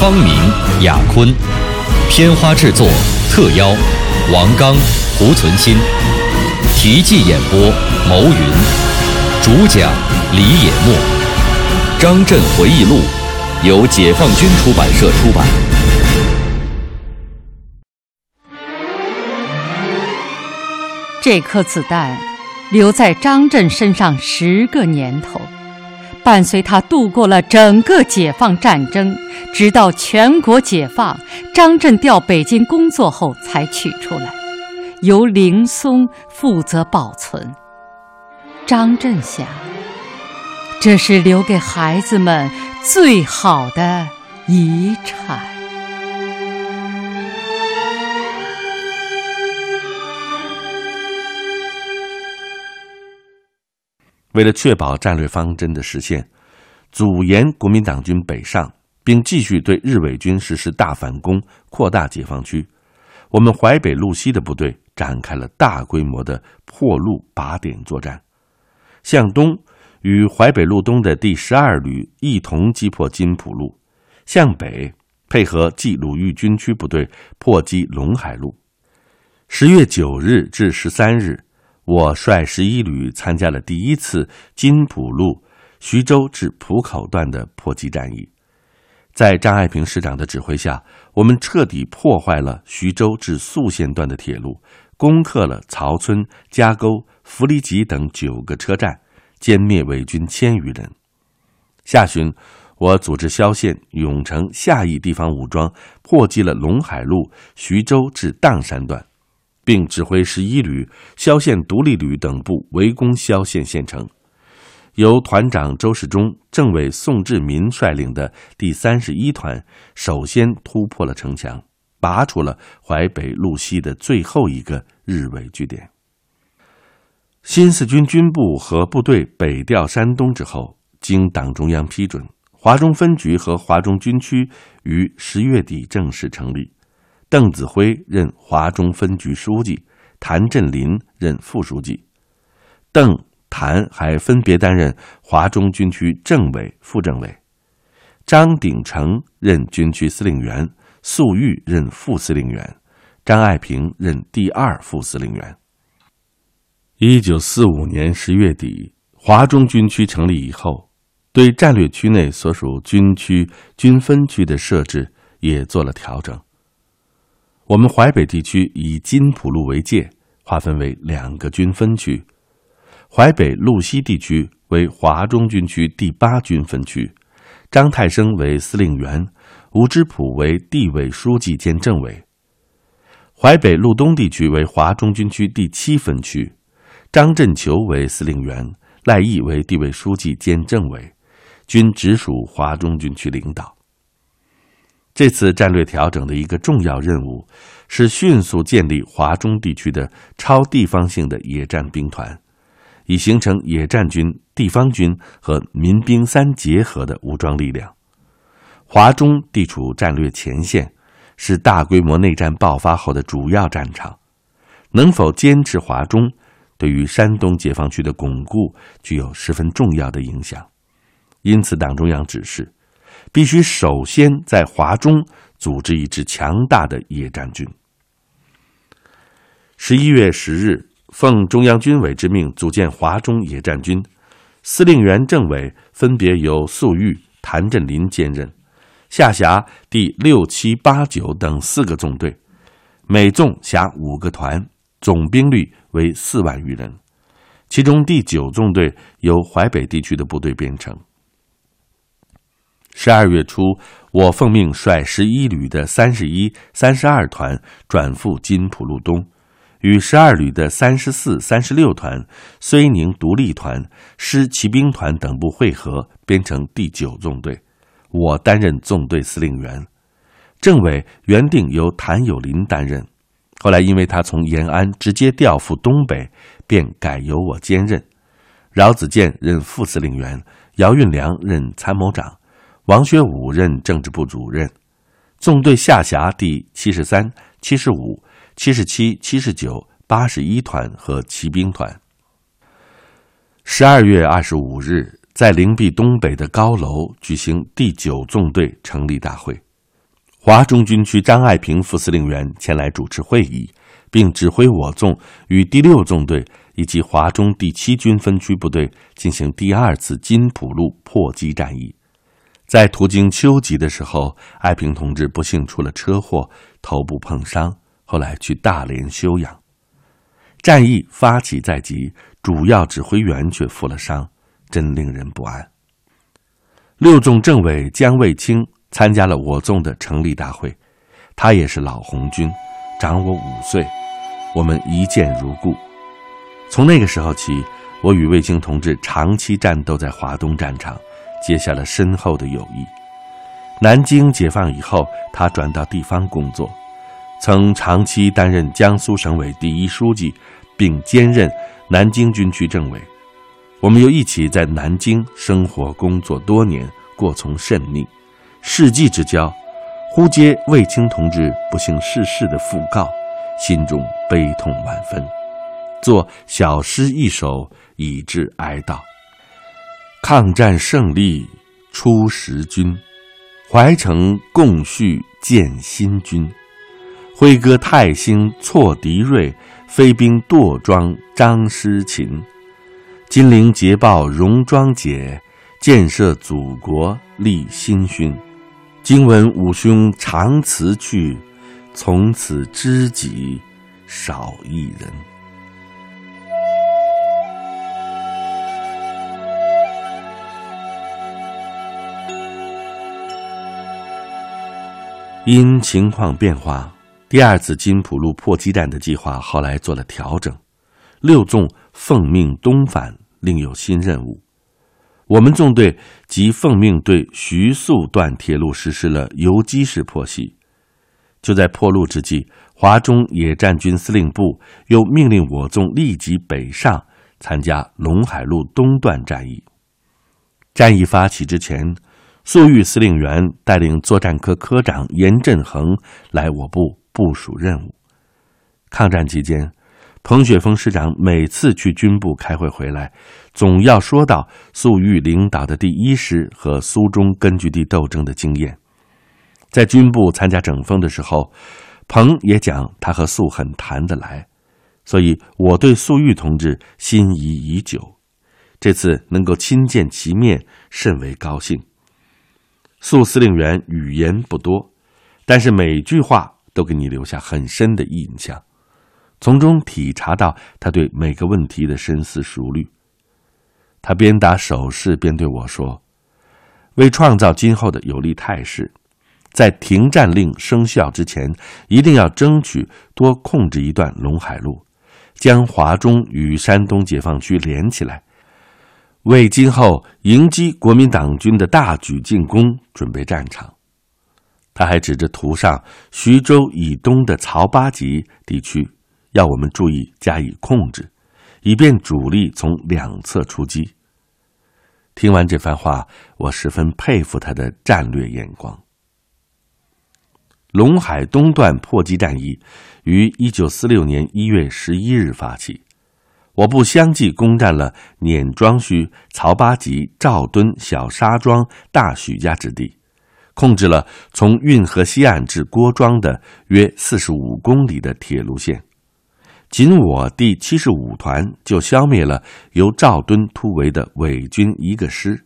方明、雅坤，片花制作特邀王刚、胡存新，题记演播牟云，主讲李野墨，《张震回忆录》由解放军出版社出版。这颗子弹留在张震身上十个年头，伴随他度过了整个解放战争，直到全国解放，张震调北京工作后才取出来，由林松负责保存。张震想，这是留给孩子们最好的遗产。为了确保战略方针的实现，阻延国民党军北上，并继续对日伪军实施大反攻、扩大解放区，我们淮北路西的部队展开了大规模的破路靶点作战。向东，与淮北路东的第十二旅一同击破金浦路；向北，配合冀鲁豫军区部队破击陇海路。十月九日至十三日。我率十一旅参加了第一次金浦路徐州至浦口段的破击战役，在张爱萍师长的指挥下，我们彻底破坏了徐州至宿县段的铁路，攻克了曹村、加沟、福利集等九个车站，歼灭伪军千余人。下旬，我组织萧县、永城、下邑地方武装破击了陇海路徐州至砀山段。并指挥十一旅、萧县独立旅等部围攻萧县县城，由团长周世忠、政委宋志民率领的第三十一团首先突破了城墙，拔出了淮北路西的最后一个日伪据点。新四军军部和部队北调山东之后，经党中央批准，华中分局和华中军区于十月底正式成立。邓子恢任华中分局书记，谭震林任副书记，邓、谭还分别担任华中军区政委、副政委。张鼎丞任军区司令员，粟裕任副司令员，张爱萍任第二副司令员。一九四五年十月底，华中军区成立以后，对战略区内所属军区、军分区的设置也做了调整。我们淮北地区以金浦路为界，划分为两个军分区。淮北路西地区为华中军区第八军分区，张太生为司令员，吴之甫为地委书记兼政委。淮北路东地区为华中军区第七分区，张振球为司令员，赖毅为地委书记兼政委，均直属华中军区领导。这次战略调整的一个重要任务，是迅速建立华中地区的超地方性的野战兵团，以形成野战军、地方军和民兵三结合的武装力量。华中地处战略前线，是大规模内战爆发后的主要战场。能否坚持华中，对于山东解放区的巩固具有十分重要的影响。因此，党中央指示。必须首先在华中组织一支强大的野战军。十一月十日，奉中央军委之命组建华中野战军，司令员、政委分别由粟裕、谭震林兼任，下辖第六、七、八、九等四个纵队，每纵辖五个团，总兵力为四万余人。其中第九纵队由淮北地区的部队编成。十二月初，我奉命率十一旅的三十一、三十二团转赴金浦路东，与十二旅的三十四、三十六团、睢宁独立团、师骑兵团等部会合，编成第九纵队。我担任纵队司令员。政委原定由谭友林担任，后来因为他从延安直接调赴东北，便改由我兼任。饶子健任副司令员，姚运良任参谋长，王学武任政治部主任。纵队下辖第七十三、七十五、七十七、七十九、八十一团和骑兵团。十二月二十五日，在灵璧东北的高楼举行第九纵队成立大会，华中军区张爱萍副司令员前来主持会议，并指挥我纵与第六纵队。以及华中第七军分区部队进行第二次金浦路破击战役，在途经秋吉的时候，爱萍同志不幸出了车祸，头部碰伤，后来去大连休养。战役发起在即，主要指挥员却负了伤，真令人不安。六纵政委姜卫清参加了我纵的成立大会，他也是老红军，长我五岁，我们一见如故。从那个时候起，我与卫青同志长期战斗在华东战场，结下了深厚的友谊。南京解放以后，他转到地方工作，曾长期担任江苏省委第一书记，并兼任南京军区政委。我们又一起在南京生活工作多年，过从甚密，世纪之交。忽接卫青同志不幸逝世的讣告，心中悲痛万分。作小诗一首以致哀悼。抗战胜利出十军，淮城共叙建新军。挥戈泰兴挫敌锐，飞兵垛庄张师勤。金陵捷报戎装解，建设祖国立新勋。今闻五兄长辞去，从此知己少一人。因情况变化，第二次金浦路破击战的计划后来做了调整。六纵奉命东返，另有新任务。我们纵队即奉命对徐宿段铁路实施了游击式破袭。就在破路之际，华中野战军司令部又命令我纵立即北上参加陇海路东段战役。战役发起之前。粟裕司令员带领作战科科长严振衡来我部部署任务。抗战期间，彭雪枫师长每次去军部开会回来，总要说到粟裕领导的第一师和苏中根据地斗争的经验。在军部参加整风的时候，彭也讲他和粟很谈得来，所以我对粟裕同志心仪已久。这次能够亲见其面，甚为高兴。粟司令员语言不多，但是每句话都给你留下很深的印象，从中体察到他对每个问题的深思熟虑。他边打手势边对我说：“为创造今后的有利态势，在停战令生效之前，一定要争取多控制一段陇海路，将华中与山东解放区连起来。”为今后迎击国民党军的大举进攻准备战场，他还指着图上徐州以东的曹八集地区，要我们注意加以控制，以便主力从两侧出击。听完这番话，我十分佩服他的战略眼光。陇海东段破击战役于一九四六年一月十一日发起。我部相继攻占了碾庄圩、曹八集、赵墩、小沙庄、大许家之地，控制了从运河西岸至郭庄的约四十五公里的铁路线。仅我第七十五团就消灭了由赵墩突围的伪军一个师。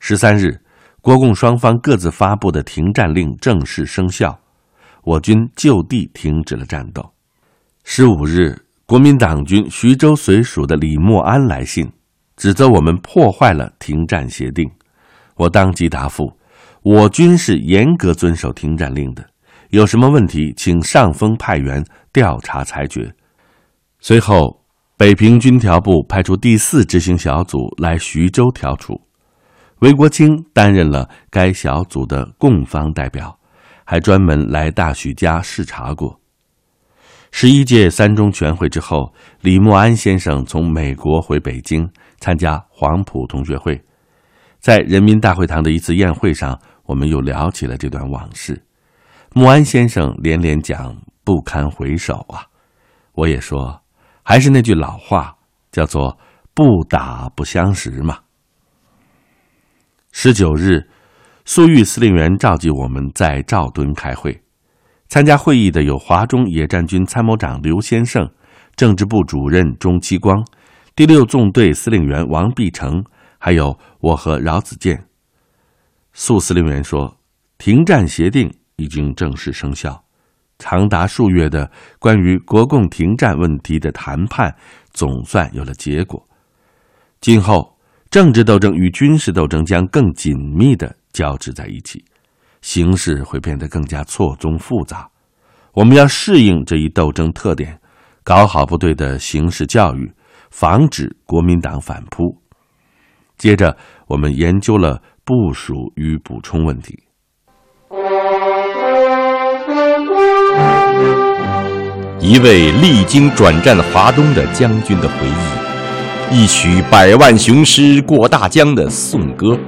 十三日，国共双方各自发布的停战令正式生效，我军就地停止了战斗。十五日。国民党军徐州绥署的李默安来信，指责我们破坏了停战协定。我当即答复：我军是严格遵守停战令的，有什么问题，请上峰派员调查裁决。随后，北平军调部派出第四执行小组来徐州调处，韦国清担任了该小组的共方代表，还专门来大许家视察过。十一届三中全会之后，李默安先生从美国回北京参加黄埔同学会，在人民大会堂的一次宴会上，我们又聊起了这段往事。默安先生连连讲不堪回首啊，我也说，还是那句老话，叫做不打不相识嘛。十九日，粟裕司令员召集我们在赵墩开会。参加会议的有华中野战军参谋长刘先胜、政治部主任钟其光、第六纵队司令员王必成，还有我和饶子健。粟司令员说，停战协定已经正式生效，长达数月的关于国共停战问题的谈判总算有了结果。今后政治斗争与军事斗争将更紧密的交织在一起。形势会变得更加错综复杂，我们要适应这一斗争特点，搞好部队的形势教育，防止国民党反扑。接着，我们研究了部署与补充问题。一位历经转战华东的将军的回忆，一曲百万雄师过大江的颂歌。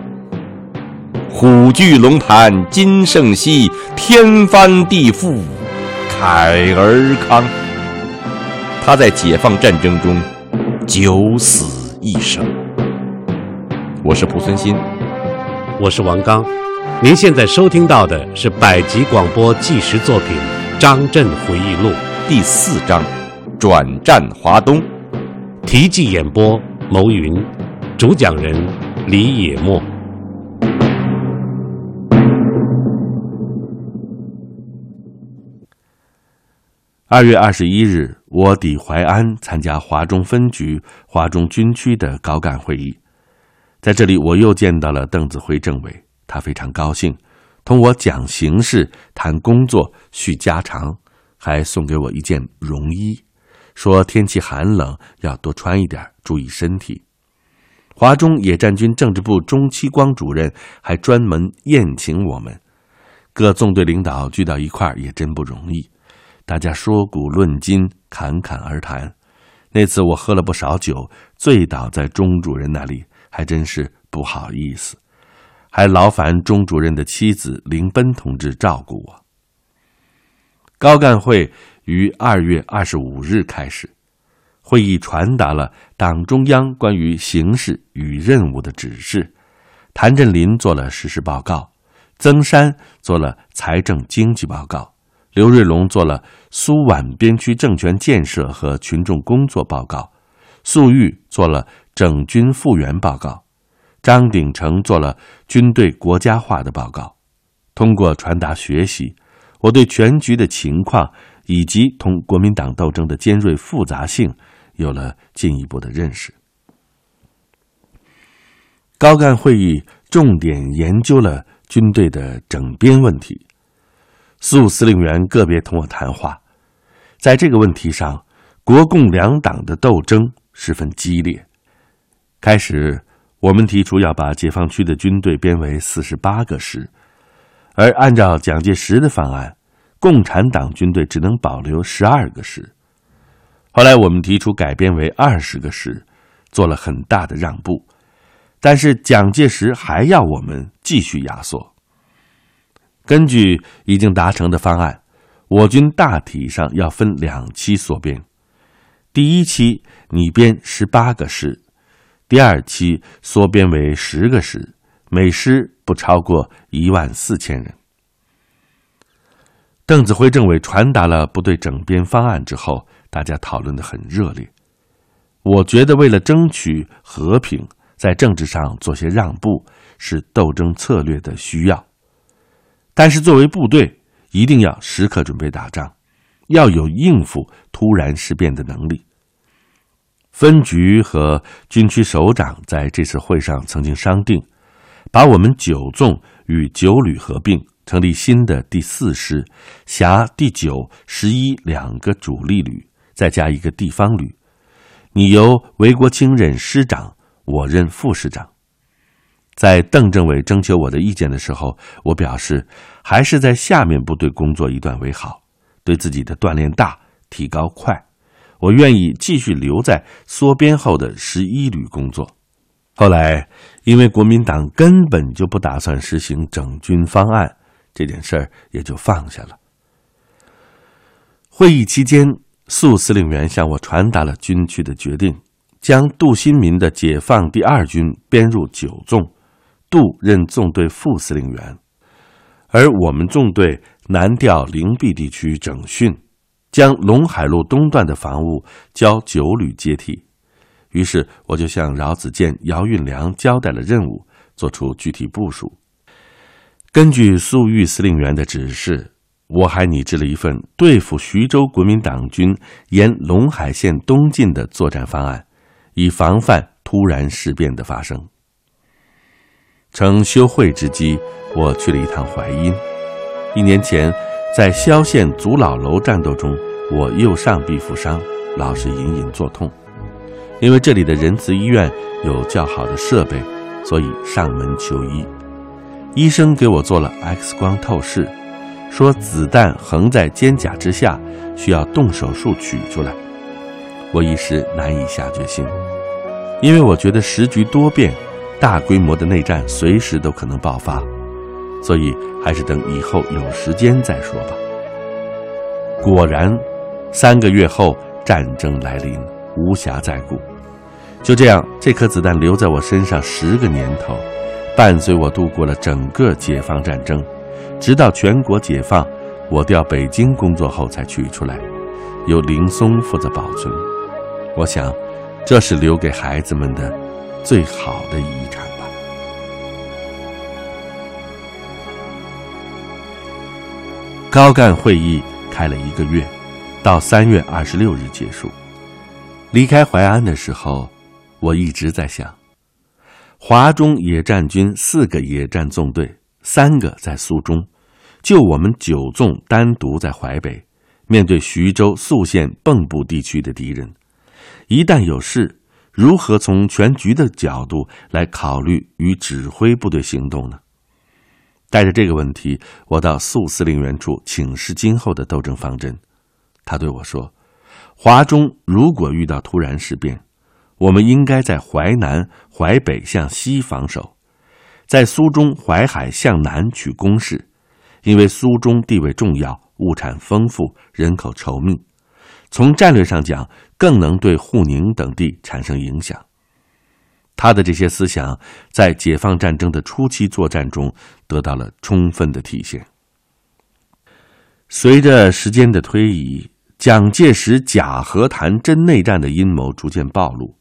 虎踞龙盘今胜昔，天翻地覆慨而慷。他在解放战争中九死一生。我是蒲存昕，我是王刚。您现在收听到的是百集广播纪实作品《张震回忆录》第四章《转战华东》，题记演播牟云，主讲人李野墨。二月二十一日，我抵淮安参加华中分局、华中军区的高干会议，在这里我又见到了邓子恢政委，他非常高兴，同我讲形势、谈工作、叙家常，还送给我一件绒衣，说天气寒冷要多穿一点，注意身体。华中野战军政治部钟期光主任还专门宴请我们，各纵队领导聚到一块儿也真不容易。大家说古论今，侃侃而谈。那次我喝了不少酒，醉倒在钟主任那里，还真是不好意思。还劳烦钟主任的妻子林奔同志照顾我。高干会于二月二十五日开始，会议传达了党中央关于形势与任务的指示。谭震林做了实施报告，曾山做了财政经济报告。刘瑞龙做了苏皖边区政权建设和群众工作报告，粟裕做了整军复员报告，张鼎丞做了军队国家化的报告。通过传达学习，我对全局的情况以及同国民党斗争的尖锐复杂性有了进一步的认识。高干会议重点研究了军队的整编问题。苏司令员个别同我谈话，在这个问题上，国共两党的斗争十分激烈。开始，我们提出要把解放区的军队编为四十八个师，而按照蒋介石的方案，共产党军队只能保留十二个师。后来，我们提出改编为二十个师，做了很大的让步，但是蒋介石还要我们继续压缩。根据已经达成的方案，我军大体上要分两期缩编。第一期拟编十八个师，第二期缩编为十个师，每师不超过一万四千人。邓子恢政委传达了部队整编方案之后，大家讨论的很热烈。我觉得，为了争取和平，在政治上做些让步，是斗争策略的需要。但是，作为部队，一定要时刻准备打仗，要有应付突然事变的能力。分局和军区首长在这次会上曾经商定，把我们九纵与九旅合并，成立新的第四师，辖第九、十一两个主力旅，再加一个地方旅。你由韦国清任师长，我任副师长。在邓政委征求我的意见的时候，我表示还是在下面部队工作一段为好，对自己的锻炼大，提高快。我愿意继续留在缩编后的十一旅工作。后来，因为国民党根本就不打算实行整军方案，这件事儿也就放下了。会议期间，粟司令员向我传达了军区的决定，将杜新民的解放第二军编入九纵，杜任纵队副司令员，而我们纵队南调灵璧地区整训。将陇海路东段的防务交九旅接替，于是我就向饶子健、姚运良交代了任务，做出具体部署。根据粟裕司令员的指示，我还拟制了一份对付徐州国民党军沿陇海线东进的作战方案，以防范突然事变的发生。乘休会之机，我去了一趟淮阴。一年前。在萧县祖老楼战斗中，我右上臂负伤，老是隐隐作痛。因为这里的仁慈医院有较好的设备，所以上门求医。医生给我做了 X 光透视，说子弹横在肩胛之下，需要动手术取出来。我一时难以下决心，因为我觉得时局多变，大规模的内战随时都可能爆发。所以还是等以后有时间再说吧。果然，三个月后战争来临，无暇再顾。就这样，这颗子弹留在我身上十个年头，伴随我度过了整个解放战争，直到全国解放，我调北京工作后才取出来，由林松负责保存。我想，这是留给孩子们的最好的遗。高干会议开了一个月，到三月二十六日结束。离开淮安的时候，我一直在想：华中野战军四个野战纵队，三个在苏中，就我们九纵单独在淮北，面对徐州宿县蚌埠地区的敌人，一旦有事，如何从全局的角度来考虑与指挥部队行动呢？带着这个问题，我到粟司令员处请示今后的斗争方针。他对我说：“华中如果遇到突然事变，我们应该在淮南、淮北向西防守，在苏中、淮海向南取攻势，因为苏中地位重要，物产丰富，人口稠密，从战略上讲，更能对沪宁等地产生影响。”他的这些思想在解放战争的初期作战中得到了充分的体现。随着时间的推移，蒋介石假和谈真内战的阴谋逐渐暴露，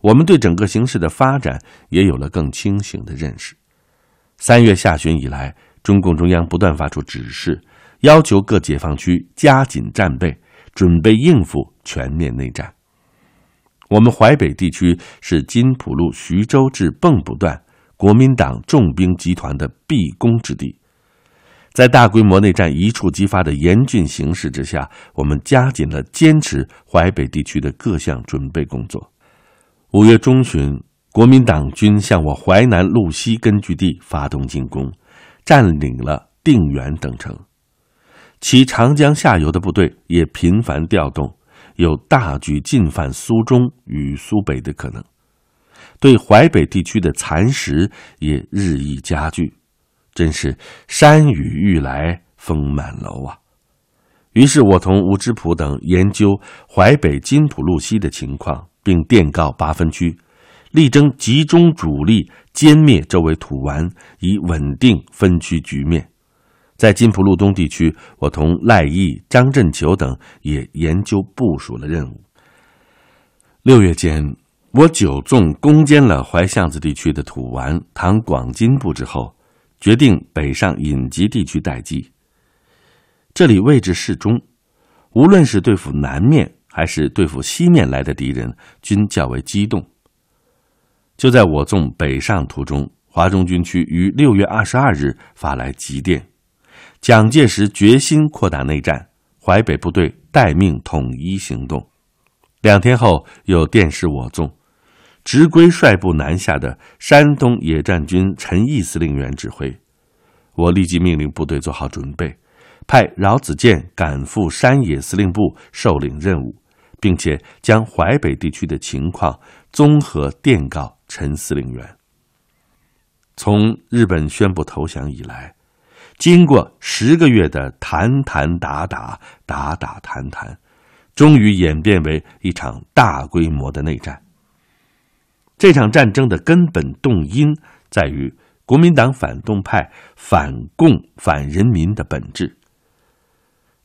我们对整个形势的发展也有了更清醒的认识。三月下旬以来，中共中央不断发出指示，要求各解放区加紧战备，准备应付全面内战。我们淮北地区是金浦路徐州至蚌埠段国民党重兵集团的必攻之地，在大规模内战一触即发的严峻形势之下，我们加紧了坚持淮北地区的各项准备工作。五月中旬，国民党军向我淮南路西根据地发动进攻，占领了定远等城，其长江下游的部队也频繁调动。有大举进犯苏中与苏北的可能，对淮北地区的蚕食也日益加剧，真是山雨欲来风满楼啊！于是我同吴芝普等研究淮北金浦路西的情况，并电告八分区，力争集中主力歼灭周围土顽，以稳定分区局面。在金浦路东地区，我同赖毅、张振球等也研究部署了任务。六月间，我九纵攻坚了淮巷子地区的土顽、唐广金部之后，决定北上隐集地区待机。这里位置适中，无论是对付南面还是对付西面来的敌人，均较为机动。就在我纵北上途中，华中军区于六月二十二日发来急电。蒋介石决心扩大内战，淮北部队待命统一行动。两天后，又电示我纵，直归率部南下的山东野战军陈毅司令员指挥。我立即命令部队做好准备，派饶子健赶赴山野司令部受领任务，并且将淮北地区的情况综合电告陈司令员。从日本宣布投降以来，经过十个月的谈谈打打打打谈谈，终于演变为一场大规模的内战。这场战争的根本动因在于。国民党反动派反共反人民的本质，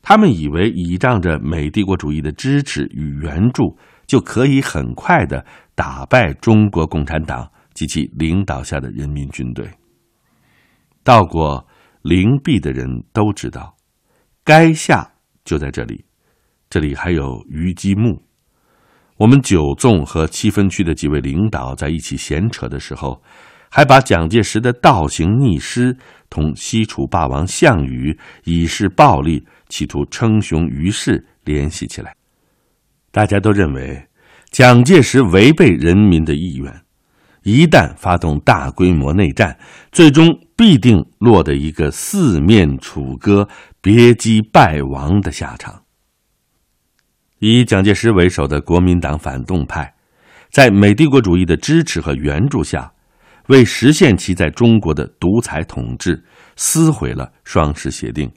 他们以为倚仗着美帝国主义的支持与援助，就可以很快的打败中国共产党及其领导下的人民军队。到过灵璧的人都知道，垓下就在这里，这里还有虞姬墓。我们九纵和七分区的几位领导在一起闲扯的时候。还把蒋介石的倒行逆施同西楚霸王项羽以示暴力，企图称雄于世联系起来。大家都认为蒋介石违背人民的意愿，一旦发动大规模内战，最终必定落得一个四面楚歌、别姬败亡的下场。以蒋介石为首的国民党反动派，在美帝国主义的支持和援助下。为实现其在中国的独裁统治，撕毁了双十协定，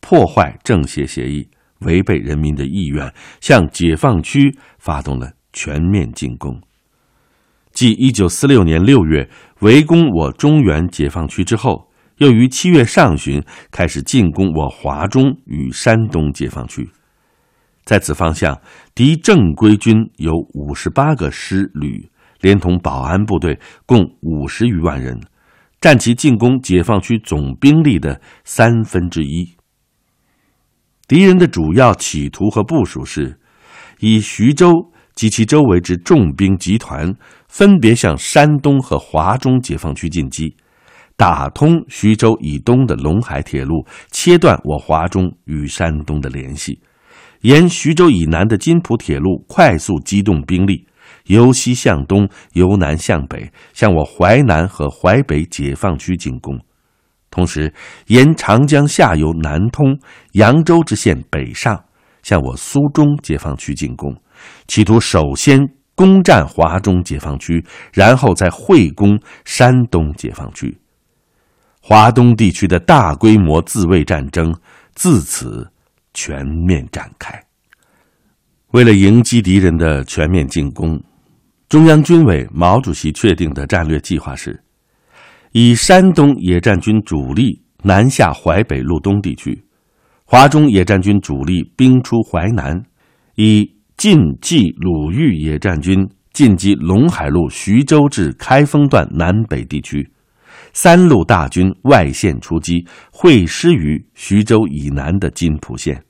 破坏政协协议，违背人民的意愿，向解放区发动了全面进攻。继一九四六年六月围攻我中原解放区之后，又于七月上旬开始进攻我华中与山东解放区。在此方向，敌正规军有五十八个师旅。连同保安部队共五十余万人，占其进攻解放区总兵力的三分之一。敌人的主要企图和部署是，以徐州及其周围之重兵集团，分别向山东和华中解放区进击，打通徐州以东的陇海铁路，切断我华中与山东的联系；沿徐州以南的津浦铁路，快速机动兵力。由西向东，由南向北，向我淮南和淮北解放区进攻；同时，沿长江下游南通扬州之线北上，向我苏中解放区进攻，企图首先攻占华中解放区，然后再会攻山东解放区。华东地区的大规模自卫战争自此全面展开。为了迎击敌人的全面进攻。中央军委毛主席确定的战略计划是：以山东野战军主力南下淮北路东地区，华中野战军主力兵出淮南，以晋冀鲁豫野战军进击陇海路徐州至开封段南北地区，三路大军外线出击，会师于徐州以南的津浦线。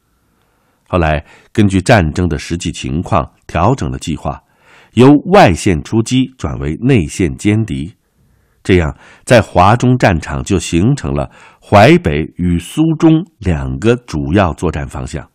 后来根据战争的实际情况调整了计划。由外线出击转为内线歼敌，这样在华中战场就形成了淮北与苏中两个主要作战方向。